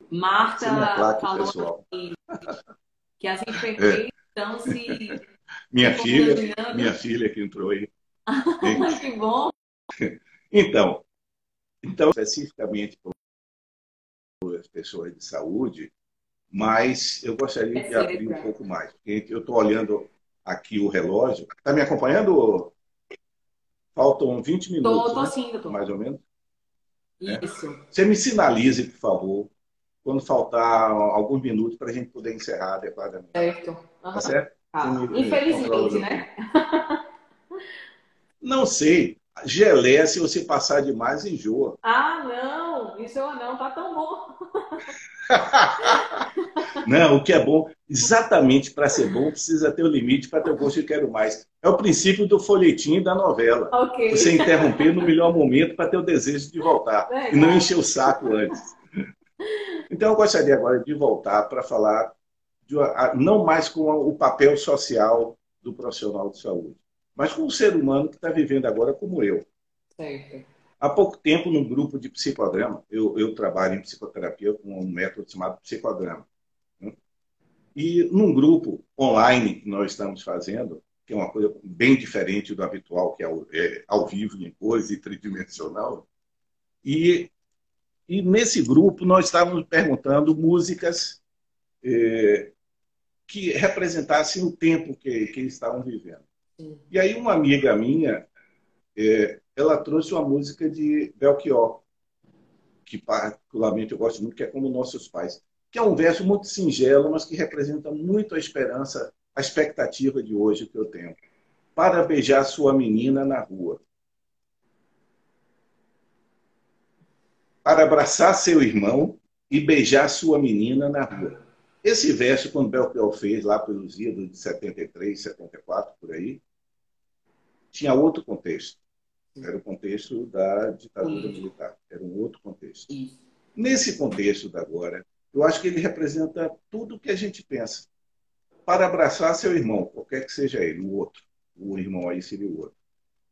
Marta falou que, que as enfermeiras é. estão se. Minha filha, minha filha que entrou aí. que bom! Então, então, especificamente para as pessoas de saúde, mas eu gostaria é de abrir um pouco mais. Porque eu estou olhando aqui o relógio. Está me acompanhando? Faltam 20 minutos. Estou, né? sim, doutor. Mais ou menos. Isso. É. Você me sinalize, por favor, quando faltar alguns minutos para a gente poder encerrar adequadamente. Certo. Uhum. Tá certo? Ah, infelizmente, né? Não sei. Geleia, se você passar demais, enjoa. Ah, não. Isso não. Tá tão bom. não, o que é bom, exatamente para ser bom, precisa ter o um limite para ter o gosto de quero mais. É o princípio do folhetim da novela. Okay. Você interromper no melhor momento para ter o desejo de voltar. É, e não encher o saco antes. Então, eu gostaria agora de voltar para falar, de, não mais com o papel social do profissional de saúde, mas com o ser humano que está vivendo agora como eu. Certo. Há pouco tempo, num grupo de psicodrama, eu, eu trabalho em psicoterapia com um método chamado psicodrama. Né? E num grupo online que nós estamos fazendo, que é uma coisa bem diferente do habitual, que é ao, é, ao vivo, em cores e tridimensional, e e nesse grupo nós estávamos perguntando músicas é, que representassem o tempo que, que estavam vivendo. E aí uma amiga minha, é, ela trouxe uma música de Belchior, que particularmente eu gosto muito, que é Como Nossos Pais, que é um verso muito singelo, mas que representa muito a esperança, a expectativa de hoje que eu tenho. Para beijar sua menina na rua. Para abraçar seu irmão e beijar sua menina na rua. Esse verso, quando Belchior fez lá pelos idos de 73, 74, por aí, tinha outro contexto. Era o contexto da ditadura militar. Era um outro contexto. Nesse contexto da agora, eu acho que ele representa tudo o que a gente pensa. Para abraçar seu irmão, qualquer que seja ele, o outro. O irmão aí seria o outro.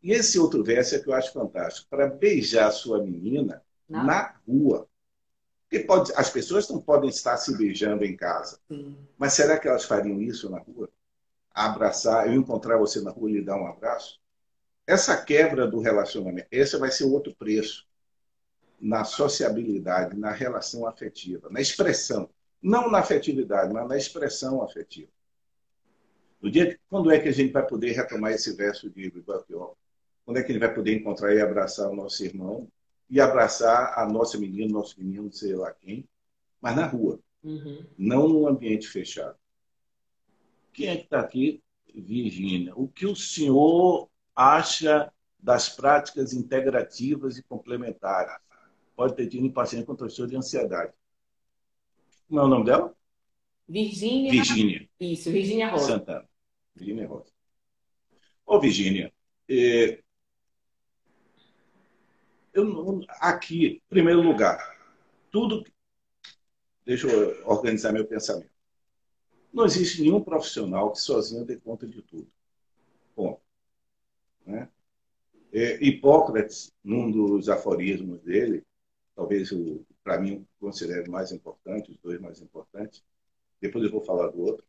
E esse outro verso é que eu acho fantástico. Para beijar sua menina, não. na rua. Porque pode, as pessoas não podem estar se beijando em casa. Sim. Mas será que elas fariam isso na rua? Abraçar, eu encontrar você na rua e lhe dar um abraço? Essa quebra do relacionamento, esse vai ser outro preço na sociabilidade, na relação afetiva, na expressão. Não na afetividade, mas na expressão afetiva. No dia, quando é que a gente vai poder retomar esse verso de Belchior? Quando é que ele vai poder encontrar e abraçar o nosso irmão e abraçar a nossa menina, nosso menino, sei lá quem, mas na rua, uhum. não num ambiente fechado. Quem é que está aqui? Virgínia. O que o senhor acha das práticas integrativas e complementares? Pode ter tido em paciente com transtorno de ansiedade. Como é o nome dela? Virgínia. Virgínia. Isso, Virgínia Rosa. Santana. Virgínia Rosa. Ô, Virgínia, é... eu, aqui, em primeiro lugar, tudo. Deixa eu organizar meu pensamento. Não existe nenhum profissional que sozinho dê conta de tudo. Bom, né? É, Hipócrates, num dos aforismos dele, talvez para mim considero mais importante, os dois mais importantes, depois eu vou falar do outro.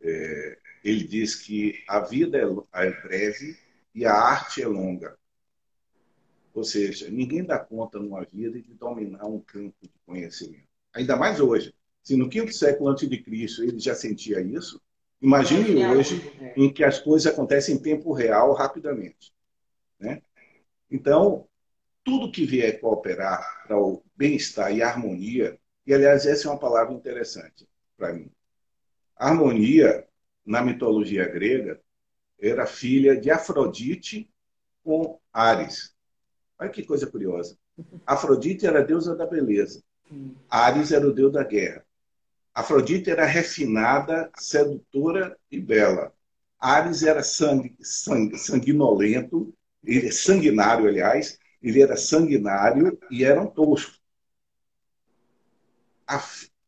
É, ele diz que a vida é, é breve e a arte é longa. Ou seja, ninguém dá conta numa vida de dominar um campo de conhecimento. Ainda mais hoje. Se no quinto século antes de Cristo ele já sentia isso, imagine hoje em que as coisas acontecem em tempo real, rapidamente. Né? Então, tudo que vier cooperar para o bem-estar e harmonia, e aliás, essa é uma palavra interessante para mim. Harmonia, na mitologia grega, era filha de Afrodite com Ares. Olha que coisa curiosa. Afrodite era a deusa da beleza. Ares era o deus da guerra. Afrodite era refinada, sedutora e bela. Ares era sangue, sangue, sanguinolento, ele é sanguinário, aliás, ele era sanguinário e era um tosco. A,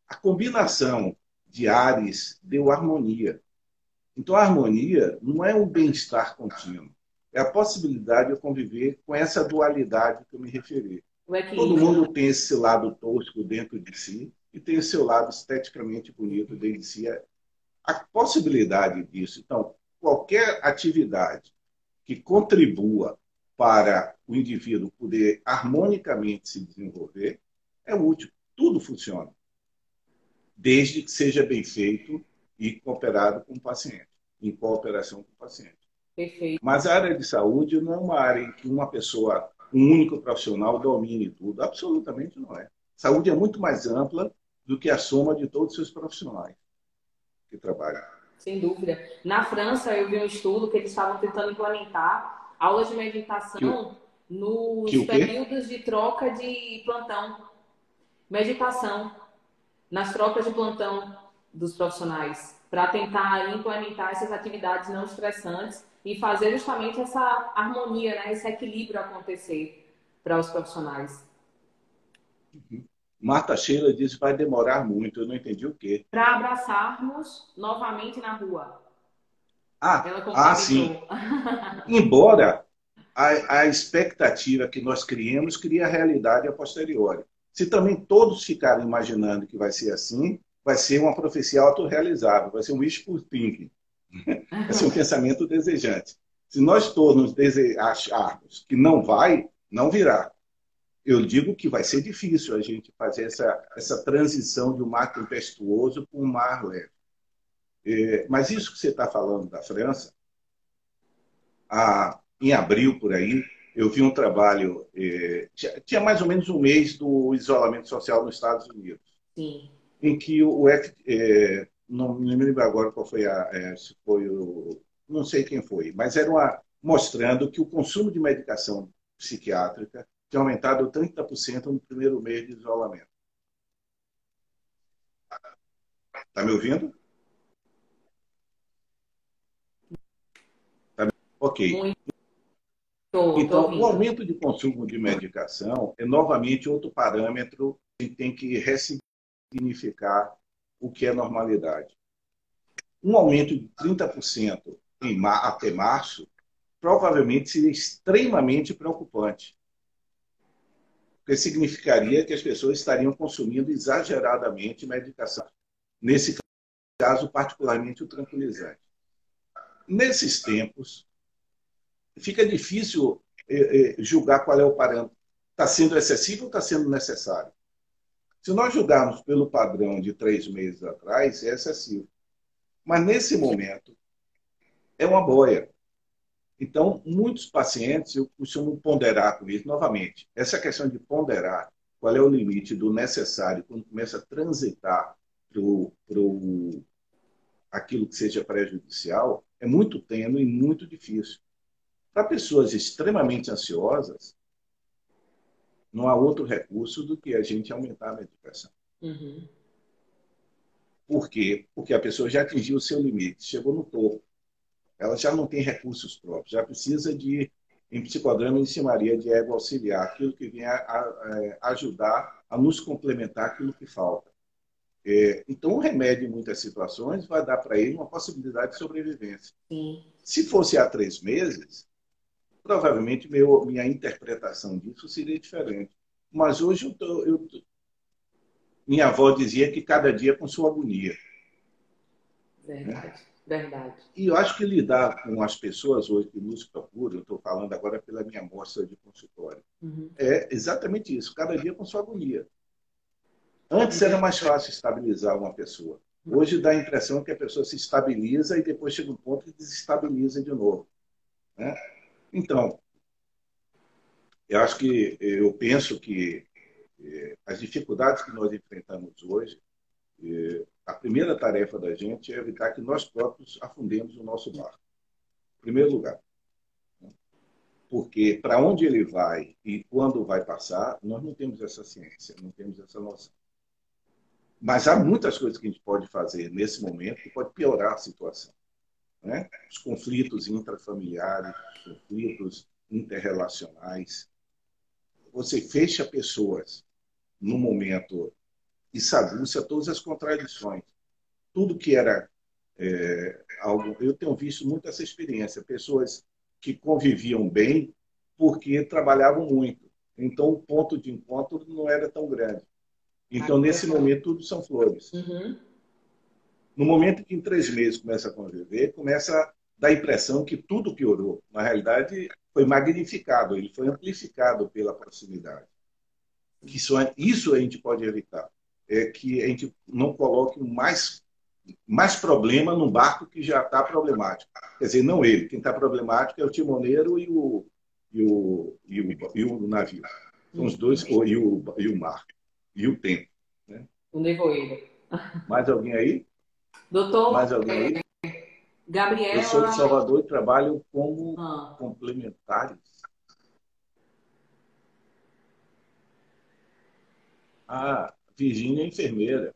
a combinação de Ares deu harmonia. Então, a harmonia não é um bem-estar contínuo, é a possibilidade de eu conviver com essa dualidade que eu me referi. Todo mundo tem esse lado tosco dentro de si e tem o seu lado esteticamente bonito dentro de si. A possibilidade disso. Então, qualquer atividade que contribua para o indivíduo poder harmonicamente se desenvolver é útil. Tudo funciona desde que seja bem feito e cooperado com o paciente, em cooperação com o paciente. Perfeito. Mas a área de saúde não é uma área em que uma pessoa, um único profissional domine tudo. Absolutamente não é. Saúde é muito mais ampla do que a soma de todos os seus profissionais que trabalham. Sem dúvida. Na França, eu vi um estudo que eles estavam tentando implementar aulas de meditação que, nos que períodos de troca de plantão. Meditação nas trocas de plantão dos profissionais, para tentar implementar essas atividades não estressantes e fazer justamente essa harmonia, né, esse equilíbrio acontecer para os profissionais. Uhum. Marta Sheila disse que vai demorar muito, eu não entendi o quê. Para abraçarmos novamente na rua. Ah, ah sim. Embora a, a expectativa que nós criemos cria a realidade a posteriori. Se também todos ficarem imaginando que vai ser assim, vai ser uma profecia autorrealizável, vai ser um wishful thinking. Vai ser um pensamento desejante. Se nós todos acharmos que não vai, não virá. Eu digo que vai ser difícil a gente fazer essa, essa transição de um mar tempestuoso para um mar leve. É, mas isso que você está falando da França, a, em abril por aí, eu vi um trabalho, é, tinha mais ou menos um mês do isolamento social nos Estados Unidos, Sim. em que o é, não, me lembro agora qual foi a, é, se foi o, não sei quem foi, mas era uma mostrando que o consumo de medicação psiquiátrica tinha aumentado 30% no primeiro mês de isolamento. Está me ouvindo? Tá me... Ok. Muito. Então, o aumento de consumo de medicação é novamente outro parâmetro que tem que ressignificar o que é normalidade. Um aumento de 30% em mar, até março provavelmente seria extremamente preocupante. Porque significaria que as pessoas estariam consumindo exageradamente medicação. Nesse caso, particularmente o tranquilizante. Nesses tempos, fica difícil é, é, julgar qual é o parâmetro. Está sendo excessivo ou está sendo necessário? Se nós julgarmos pelo padrão de três meses atrás, é excessivo. Mas nesse momento, é uma boia. Então, muitos pacientes, eu costumo ponderar com isso novamente. Essa questão de ponderar qual é o limite do necessário quando começa a transitar para aquilo que seja prejudicial é muito tênue e muito difícil. Para pessoas extremamente ansiosas, não há outro recurso do que a gente aumentar a medicação. Uhum. Por quê? Porque a pessoa já atingiu o seu limite, chegou no topo. Ela já não tem recursos próprios, já precisa de, em psicodrama, ensinaria de ego auxiliar, aquilo que vem a, a, a ajudar a nos complementar aquilo que falta. É, então, o remédio, em muitas situações, vai dar para ele uma possibilidade de sobrevivência. Sim. Se fosse há três meses, provavelmente meu, minha interpretação disso seria diferente. Mas hoje eu, tô, eu minha avó dizia que cada dia com sua agonia. Verdade, né? verdade. E eu acho que lidar com as pessoas hoje que nos procuram, eu estou falando agora pela minha amostra de consultório, uhum. é exatamente isso, cada dia com sua agonia. Antes era mais fácil estabilizar uma pessoa. Hoje dá a impressão que a pessoa se estabiliza e depois chega um ponto e desestabiliza de novo. Né? Então, eu acho que, eu penso que eh, as dificuldades que nós enfrentamos hoje, eh, a primeira tarefa da gente é evitar que nós próprios afundemos o nosso barco. Em primeiro lugar. Porque para onde ele vai e quando vai passar, nós não temos essa ciência, não temos essa noção. Mas há muitas coisas que a gente pode fazer nesse momento que pode piorar a situação. Né? Os conflitos intrafamiliares, os conflitos interrelacionais. Você fecha pessoas no momento e saguça todas as contradições. Tudo que era é, algo. Eu tenho visto muito essa experiência. Pessoas que conviviam bem porque trabalhavam muito. Então, o ponto de encontro não era tão grande. Então, nesse momento, tudo são flores. Uhum. No momento que em três meses começa a conviver, começa a dar a impressão que tudo piorou. Na realidade, foi magnificado, ele foi amplificado pela proximidade. Isso, isso a gente pode evitar. É que a gente não coloque mais, mais problema num barco que já está problemático. Quer dizer, não ele. Quem está problemático é o timoneiro e o, e o, e o, e o navio. São os dois, e o, e o mar, e o tempo. Né? O nevoeiro. Mais alguém aí? Doutor. Mais alguém aí? Gabriela. Eu sou de Salvador e trabalho como ah. complementares. Ah, Virgínia é enfermeira.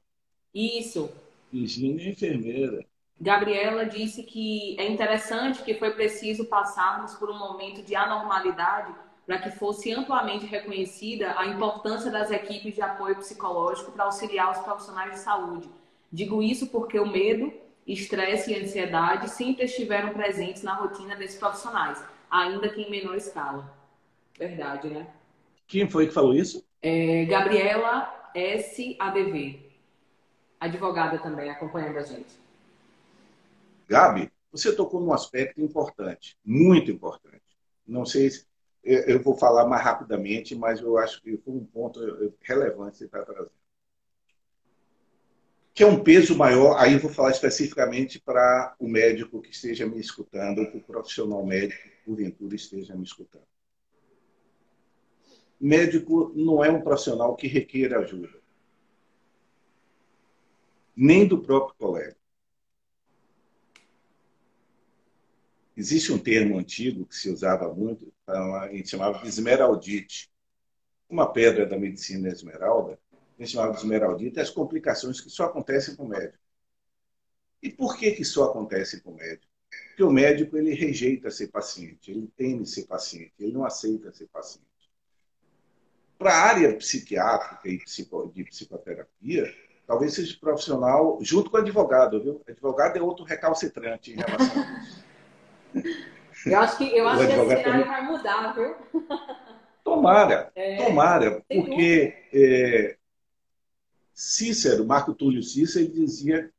Isso. Virgínia é enfermeira. Gabriela disse que é interessante que foi preciso passarmos por um momento de anormalidade para que fosse amplamente reconhecida a importância das equipes de apoio psicológico para auxiliar os profissionais de saúde. Digo isso porque o medo, estresse e ansiedade sempre estiveram presentes na rotina desses profissionais, ainda que em menor escala. Verdade, né? Quem foi que falou isso? É, Gabriela S.A.D.V. Advogada também, acompanhando a gente. Gabi, você tocou num aspecto importante, muito importante. Não sei se eu vou falar mais rapidamente, mas eu acho que foi um ponto relevante que você está trazendo. Que é um peso maior, aí vou falar especificamente para o médico que esteja me escutando, ou para o profissional médico que porventura esteja me escutando. Médico não é um profissional que requer ajuda, nem do próprio colega. Existe um termo antigo que se usava muito, a gente chamava de esmeraldite. Uma pedra da medicina esmeralda, chamava de esmeraldite, as complicações que só acontecem com o médico. E por que, que só acontece com o médico? Porque o médico ele rejeita ser paciente, ele teme ser paciente, ele não aceita ser paciente. Para a área psiquiátrica e de psicoterapia, talvez seja profissional junto com o advogado, viu? Advogado é outro recalcitrante em relação a isso. Eu acho que, eu acho que esse cenário vai mudar, viu? Tomara, é, tomara, porque é, Cícero, Marco Túlio Cícero, ele dizia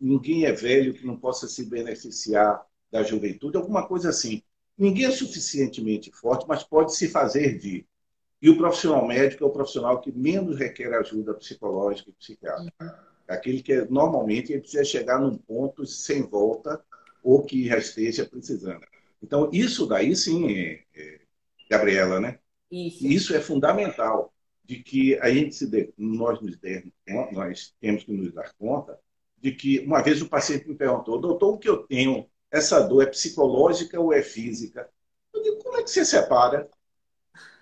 ninguém é velho que não possa se beneficiar da juventude, alguma coisa assim. Ninguém é suficientemente forte, mas pode se fazer vir. E o profissional médico é o profissional que menos requer ajuda psicológica e psiquiátrica. Uhum. Aquele que normalmente ele precisa chegar num ponto sem volta ou que já esteja precisando. Então, isso daí sim, é, é, Gabriela, né? Isso. Isso é fundamental de que a gente se dê, nós nos der, nós temos que nos dar conta de que uma vez o paciente me perguntou, doutor, o que eu tenho? Essa dor é psicológica ou é física? Eu digo, como é que você separa?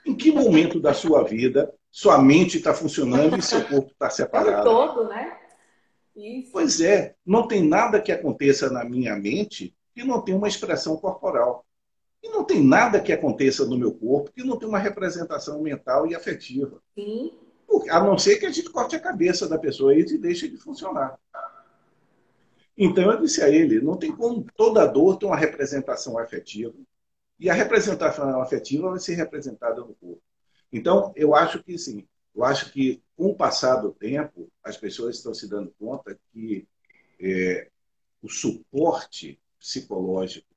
Em que momento da sua vida sua mente está funcionando e seu corpo está separado? Todo, né? Isso. Pois é, não tem nada que aconteça na minha mente que não tenha uma expressão corporal. E não tem nada que aconteça no meu corpo que não tenha uma representação mental e afetiva. Sim. A não ser que a gente corte a cabeça da pessoa e deixe de funcionar. Então eu disse a ele, não tem como toda dor ter uma representação afetiva. E a representação afetiva vai ser representada no corpo. Então, eu acho que sim. Eu acho que, com o passar do tempo, as pessoas estão se dando conta que é, o suporte psicológico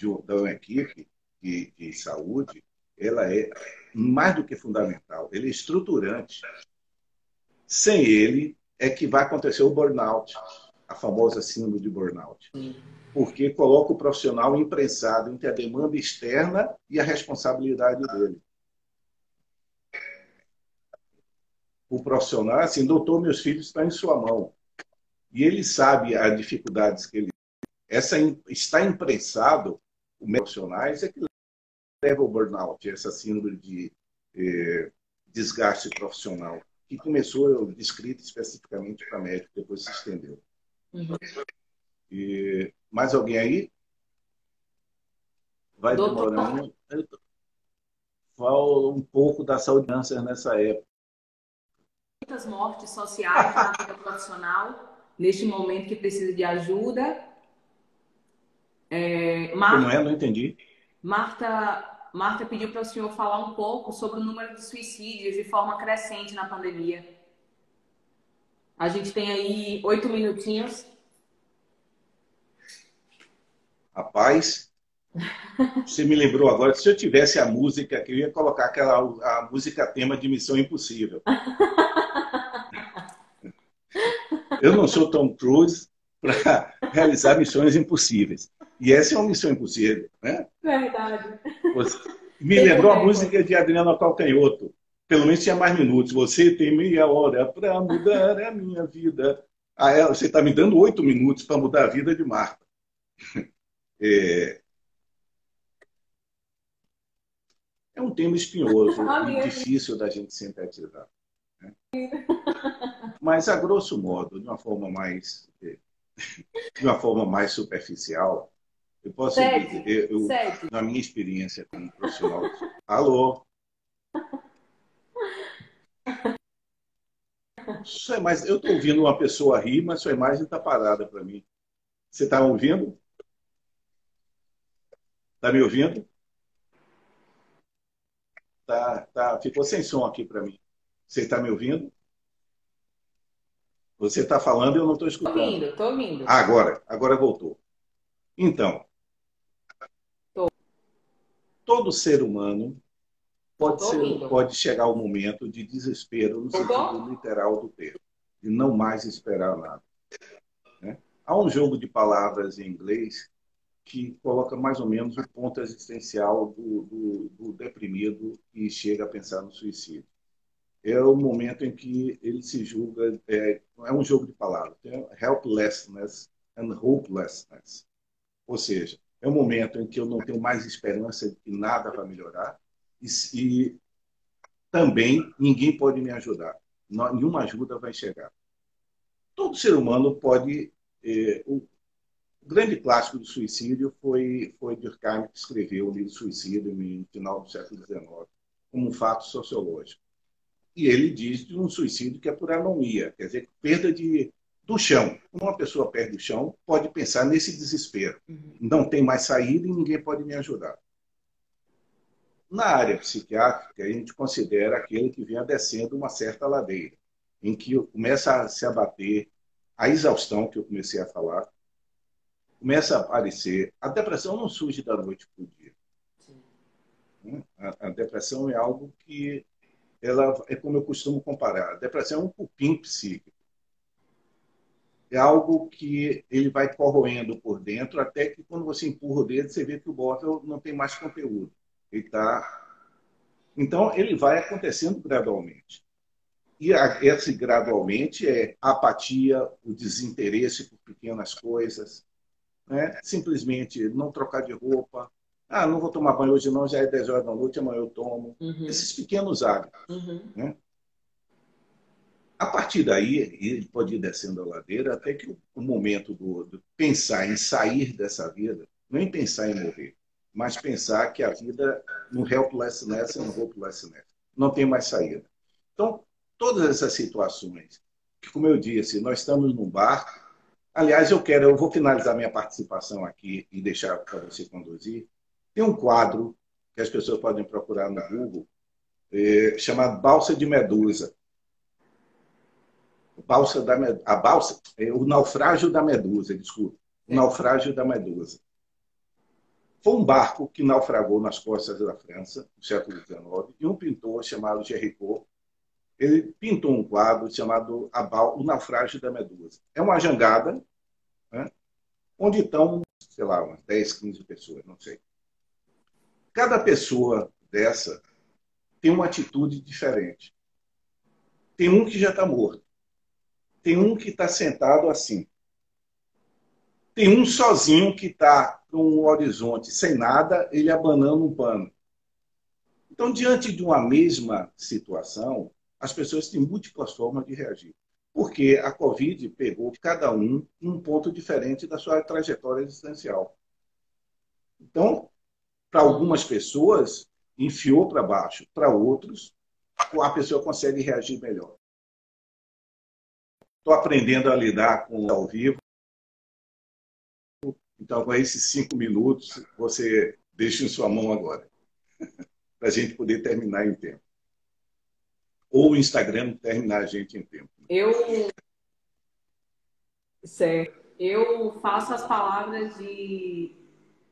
de, uma equipe de, de, saúde, ela é mais do que fundamental, ele é estruturante. Sem ele é que vai acontecer o burnout, a famosa síndrome de burnout. Porque coloca o profissional imprensado entre a demanda externa e a responsabilidade dele. O profissional, assim, doutor, meus filhos estão em sua mão. E ele sabe as dificuldades que ele essa está imprensado os profissionais é que leva ao burnout, essa síndrome de eh, desgaste profissional, que começou descrita especificamente para médico, depois se estendeu. Uhum. E, mais alguém aí? Vai Doutor. demorando. Fala um pouco da saúde câncer nessa época. Muitas mortes sociais na vida profissional, neste momento que precisa de ajuda Marta, Como é? Não entendi. Marta, Marta pediu para o senhor falar um pouco sobre o número de suicídios de forma crescente na pandemia. A gente tem aí oito minutinhos. Rapaz, você me lembrou agora, se eu tivesse a música, que eu ia colocar aquela a música tema de Missão Impossível. eu não sou Tom Cruise para realizar missões impossíveis. E essa é uma missão impossível, né? Verdade. Você... Me lembrou a música de Adriana Calcanhoto. Pelo menos tinha mais minutos. Você tem meia hora para mudar a minha vida. Ah, é, você está me dando oito minutos para mudar a vida de Marta. É, é um tema espinhoso e difícil da gente sintetizar. Né? Mas, a grosso modo, de uma forma mais, de uma forma mais superficial, eu posso dizer, eu, na minha experiência como profissional. Alô? Sua é mais, eu estou ouvindo uma pessoa rir, mas sua imagem está parada para mim. Você está ouvindo? Está me ouvindo? Tá, tá, ficou sem som aqui para mim. Você está me ouvindo? Você está falando e eu não estou escutando. Estou ouvindo, estou ouvindo. Ah, agora, agora voltou. Então, todo ser humano pode, ser, pode chegar ao momento de desespero no sentido literal do termo, de não mais esperar nada. Né? Há um jogo de palavras em inglês que coloca mais ou menos o ponto existencial do, do, do deprimido que chega a pensar no suicídio. É o momento em que ele se julga, é, é um jogo de palavras, helplessness and hopelessness. Ou seja, é um momento em que eu não tenho mais esperança de que nada vai melhorar e, e também ninguém pode me ajudar. nenhuma ajuda vai chegar. Todo ser humano pode. O, o, grande clássico do suicídio foi, foi Durkheim, que escreveu o livro Suicídio no final do século XIX, como um fato sociológico. E ele diz de um suicídio que é por anomia, quer dizer, perda de, do chão. Uma pessoa perde o chão, pode pensar nesse desespero. Uhum. Não tem mais saída e ninguém pode me ajudar. Na área psiquiátrica, a gente considera aquele que vem descendo uma certa ladeira, em que começa a se abater a exaustão que eu comecei a falar, começa a aparecer. A depressão não surge da noite para o dia. Né? A, a depressão é algo que ela é como eu costumo comparar. A depressão é um cupim psíquico é algo que ele vai corroendo por dentro, até que quando você empurra o dedo, você vê que o bottle não tem mais conteúdo. Ele tá... Então, ele vai acontecendo gradualmente. E esse gradualmente é a apatia, o desinteresse por pequenas coisas, né? simplesmente não trocar de roupa. Ah, não vou tomar banho hoje não, já é 10 horas da noite, amanhã eu tomo. Uhum. Esses pequenos hábitos. Uhum. Né? A partir daí, ele pode ir descendo a ladeira até que o momento do, do pensar em sair dessa vida, nem pensar em morrer, mas pensar que a vida no helplessness e no hopelessness. Não tem mais saída. Então, todas essas situações, que como eu disse, nós estamos num barco. Aliás, eu quero, eu vou finalizar minha participação aqui e deixar para você conduzir. Tem um quadro que as pessoas podem procurar no Google, é, chamado Balsa de Medusa balsa da, a balsa, é, o naufrágio da Medusa, desculpa, o naufrágio da Medusa. Foi um barco que naufragou nas costas da França, no século XIX, e um pintor chamado Géricault, ele pintou um quadro chamado O Naufrágio da Medusa. É uma jangada, né, onde estão, sei lá, umas 10, 15 pessoas, não sei. Cada pessoa dessa tem uma atitude diferente. Tem um que já está morto. Tem um que está sentado assim. Tem um sozinho que está no horizonte, sem nada, ele abanando um pano. Então, diante de uma mesma situação, as pessoas têm múltiplas formas de reagir. Porque a Covid pegou cada um em um ponto diferente da sua trajetória existencial. Então, para algumas pessoas, enfiou para baixo. Para outros, a pessoa consegue reagir melhor. Estou aprendendo a lidar com ao vivo. Então, com esses cinco minutos, você deixa em sua mão agora, para a gente poder terminar em tempo. Ou o Instagram terminar a gente em tempo. Eu. Certo. Eu faço as palavras de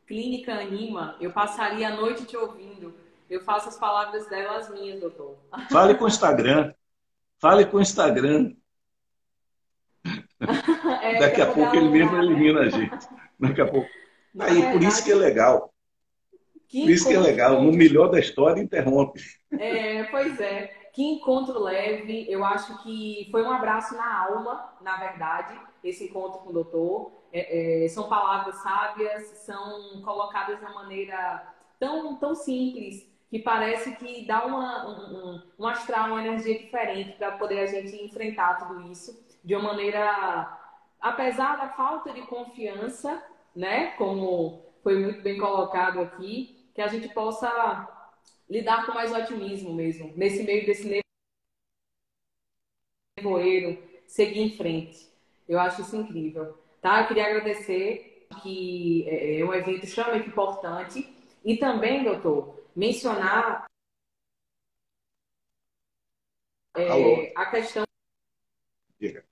Clínica Anima. Eu passaria a noite te ouvindo. Eu faço as palavras delas minhas, doutor. Fale com o Instagram. Fale com o Instagram. É, Daqui a pouco ele mesmo elimina a gente. Daqui a pouco. Aí, por isso que é legal. Que por isso que é legal. No melhor da história, interrompe. É, pois é. Que encontro leve. Eu acho que foi um abraço na alma, na verdade, esse encontro com o doutor. É, é, são palavras sábias, são colocadas de uma maneira tão, tão simples que parece que dá uma, um, um astral, uma energia diferente para poder a gente enfrentar tudo isso de uma maneira, apesar da falta de confiança, né, como foi muito bem colocado aqui, que a gente possa lidar com mais otimismo mesmo, nesse meio desse nevoeiro, seguir em frente. Eu acho isso incrível. Tá? Eu queria agradecer que é, é um evento extremamente importante e também, doutor, mencionar é, a questão Diga.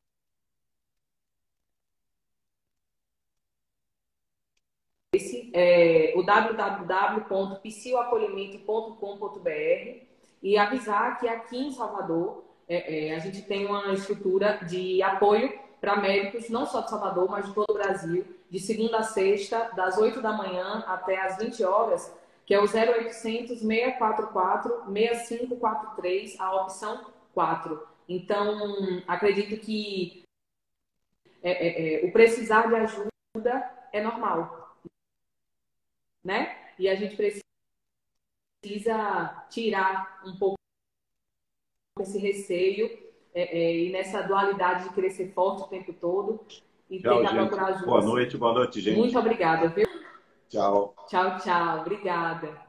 Esse é o www.psioacolhimento.com.br e avisar que aqui em Salvador é, é, a gente tem uma estrutura de apoio para médicos, não só de Salvador, mas de todo o Brasil, de segunda a sexta, das 8 da manhã até as 20 horas, que é o 0800 644 6543, a opção 4. Então, acredito que é, é, é, o precisar de ajuda é normal, né? E a gente precisa tirar um pouco esse receio é, é, e nessa dualidade de querer ser forte o tempo todo e tchau, tentar gente. procurar ajuda. Boa noite, boa noite, gente. Muito obrigada, viu? Tchau. Tchau, tchau. Obrigada.